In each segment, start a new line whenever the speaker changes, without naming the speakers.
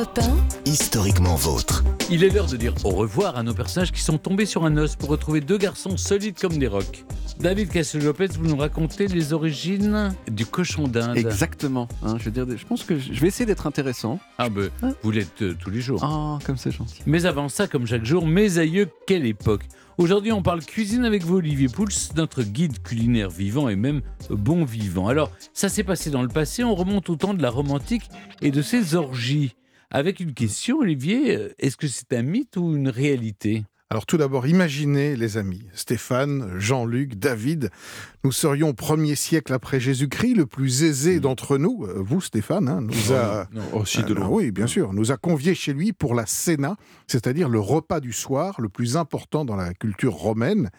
Europe 1,
historiquement vôtre.
Il est l'heure de dire au revoir à nos personnages qui sont tombés sur un os pour retrouver deux garçons solides comme des rocs. David Castel-Lopez, vous nous racontez les origines du cochon d'Inde.
Exactement. hein, je, veux dire, je pense que je vais essayer d'être intéressant.
Ah ben, vous l'êtes euh, tous les jours.
Ah, comme c'est gentil.
Mais avant ça, comme chaque jour, mes aïeux, quelle époque Aujourd'hui, on parle cuisine avec vous, Olivier Pouls, notre guide culinaire vivant et même bon vivant. Alors, ça s'est passé dans le passé, on remonte au temps de la romantique et de ses orgies. Avec une question, Olivier, euh, est-ce que c'est un mythe ou une réalité?
Alors tout d'abord, imaginez les amis, Stéphane, Jean-Luc, David, nous serions au premier siècle après Jésus-Christ, le plus aisé d'entre nous, euh, vous Stéphane, hein, nous a...
aussi de
Euh, oui, bien sûr, nous a conviés chez lui pour la cena, c'est-à-dire le repas du soir, le plus important dans la culture romaine.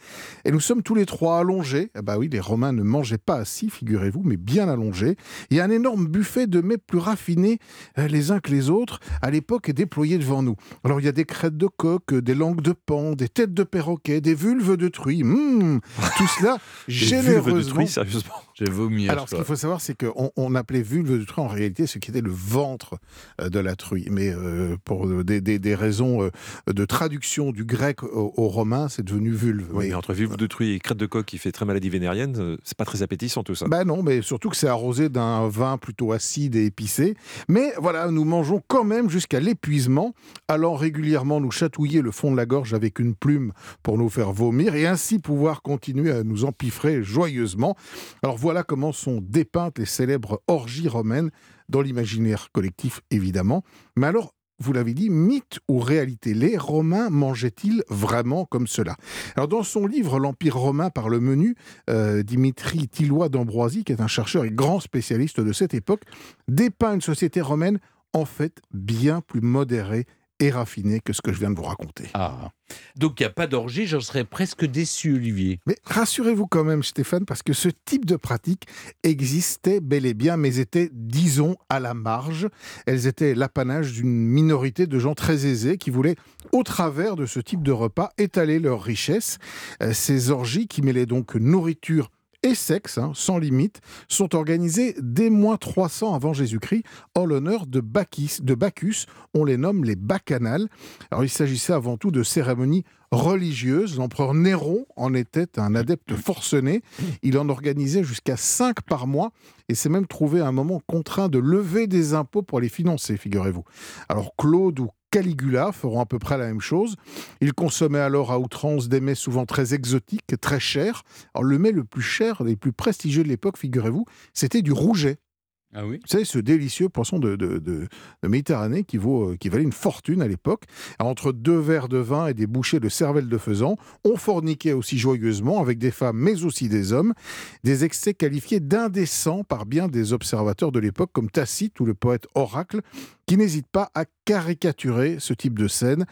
Et nous sommes tous les trois allongés. Eh bah oui, les Romains ne mangeaient pas assis, figurez-vous, mais bien allongés. Et un énorme buffet de mets plus raffinés euh, les uns que les autres à l'époque est déployé devant nous. Alors il y a des crêtes de coq, des langues de pan, des têtes de perroquet, des vulves de truie. Mmh, tout cela généreusement.
sérieusement.
J'ai vomi.
Alors, ce qu'il faut savoir, c'est qu'on on appelait vulve de truie en réalité ce qui était le ventre euh, de la truie. Mais euh, pour euh, des, des- des raisons de traduction du grec au, au romain, c'est devenu vulve.
Oui,
Mais-
mais entre vulve de truie et crête de coq qui fait très maladie vénérienne, c'est pas très appétissant tout ça.
Bah non, mais surtout que c'est arrosé d'un vin plutôt acide et épicé. Mais voilà, nous mangeons quand même jusqu'à l'épuisement, allant régulièrement nous chatouiller le fond de la gorge avec une plume pour nous faire vomir et ainsi pouvoir continuer à nous empiffrer joyeusement. Alors voilà comment sont dépeintes les célèbres orgies romaines dans l'imaginaire collectif évidemment. Mais alors vous l'avez dit, mythe ou réalité Les Romains mangeaient-ils vraiment comme cela? Alors dans son livre L'Empire romain par le menu, euh, Dimitri Tillois d'Ambroisie, qui est un chercheur et grand spécialiste de cette époque, dépeint une société romaine en fait bien plus modérée et raffinée que ce que je viens de vous raconter.
Ah. Donc il n'y a pas d'orgie, j'en serais presque déçu, Olivier.
Mais rassurez-vous quand même, Stéphane, parce que ce type de pratique existait bel et bien, mais était, disons, à la marge. Elles étaient l'apanage d'une minorité de gens très aisés qui voulaient, au travers de ce type de repas, étaler leur richesse. Euh, Ces orgies qui mêlaient donc nourriture et sexe, hein, sans limite, sont organisées dès moins 300 avant Jésus-Christ en l'honneur de Bacchus, de Bacchus. On les nomme les bacchanales. Alors il s'agissait avant tout de cérémonies religieuses. L'empereur Néron en était un adepte forcené. Il en organisait jusqu'à 5 par mois et s'est même trouvé à un moment contraint de lever des impôts pour les financer, figurez-vous. Alors Claude ou Caligula feront à peu près la même chose. Ils consommaient alors à outrance des mets souvent très exotiques, très chers. Alors le mets le plus cher, les plus prestigieux de l'époque, figurez-vous, c'était du rouget.
Ah oui
ce délicieux poisson de, Méditerranée euh, qui valait une fortune à l'époque. Entre deux verres de vin et des bouchées de cervelle de faisan, on forniquait aussi joyeusement avec des femmes, mais aussi des hommes. Des excès qualifiés d'indécents par bien des observateurs de l'époque, comme Tacite ou le poète Oracle, qui n'hésitent pas à caricaturer ce type de scène.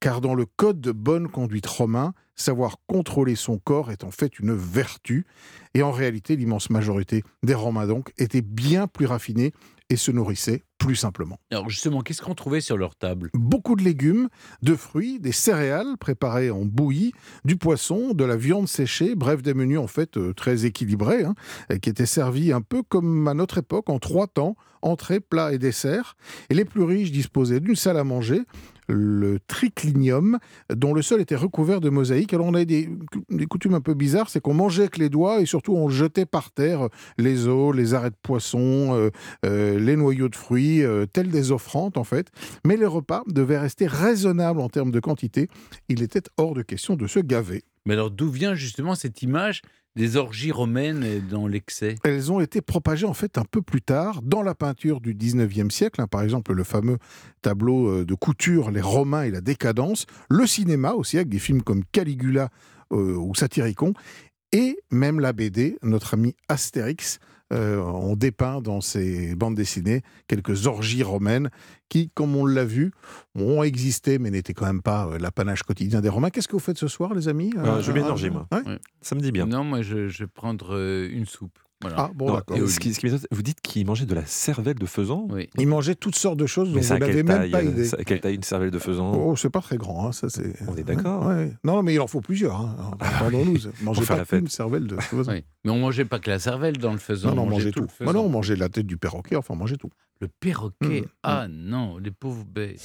Car dans le code de bonne conduite romain, savoir contrôler son corps est en fait une vertu. Et en réalité, l'immense majorité des Romains donc étaient bien plus raffinés et se nourrissaient plus simplement.
Alors justement, qu'est-ce qu'on trouvait sur leur table?
Beaucoup de légumes, de fruits, des céréales préparées en bouillie, du poisson, de la viande séchée, bref, des menus en fait euh, très équilibrés, hein, qui étaient servis un peu comme à notre époque, en trois temps, entrée, plat et dessert. Et les plus riches disposaient d'une salle à manger, le triclinium, dont le sol était recouvert de mosaïques. Alors on a des, coutumes un peu bizarres, c'est qu'on mangeait avec les doigts et surtout on jetait par terre les os, les arrêts de poisson, euh, euh, les noyaux de fruits, euh, tels des offrandes en fait. Mais les repas devaient rester raisonnables en termes de quantité. Il était hors de question de se gaver.
Mais alors d'où vient justement cette image des orgies romaines dans l'excès.
Elles ont été propagées en fait un peu plus tard dans la peinture du 19e siècle, hein, par exemple le fameux tableau euh, de couture Les Romains et la décadence, le cinéma aussi avec des films comme Caligula euh, ou Satyricon, et même la BD, notre ami Astérix, euh, on dépeint dans ses bandes dessinées quelques orgies romaines qui, comme on l'a vu, ont existé mais n'étaient quand même pas euh, l'apanage quotidien des Romains. Qu'est-ce que vous faites ce soir, les amis
Ah, je vais m'énerger, moi.
Ouais
Ça me dit bien.
Non, moi je, je vais prendre euh, une soupe. Voilà.
Ah bon, d'accord.
Et
ce qui, ce qui m'étonne, vous dites qu'il mangeait de la cervelle de faisan
Oui.
Il mangeait toutes sortes de choses dont vous n'avez
quelle
même
taille,
pas
euh,
idée.
à quelle taille une cervelle de faisan?
Oh, c'est pas très grand, hein, ça c'est.
On est d'accord.
Ouais, ouais. Non, mais il en faut plusieurs. Hein. Pardon-nous, mangez pas une cervelle de faisan.
Oui. Mais on mangeait pas que la cervelle dans le faisan.
Non, non,
on
mangeait
tout.
tout. Bah non, on mangeait la tête du perroquet, enfin, on mangeait tout.
Le perroquet?
Mm,
Ah non, les pauvres bêtes.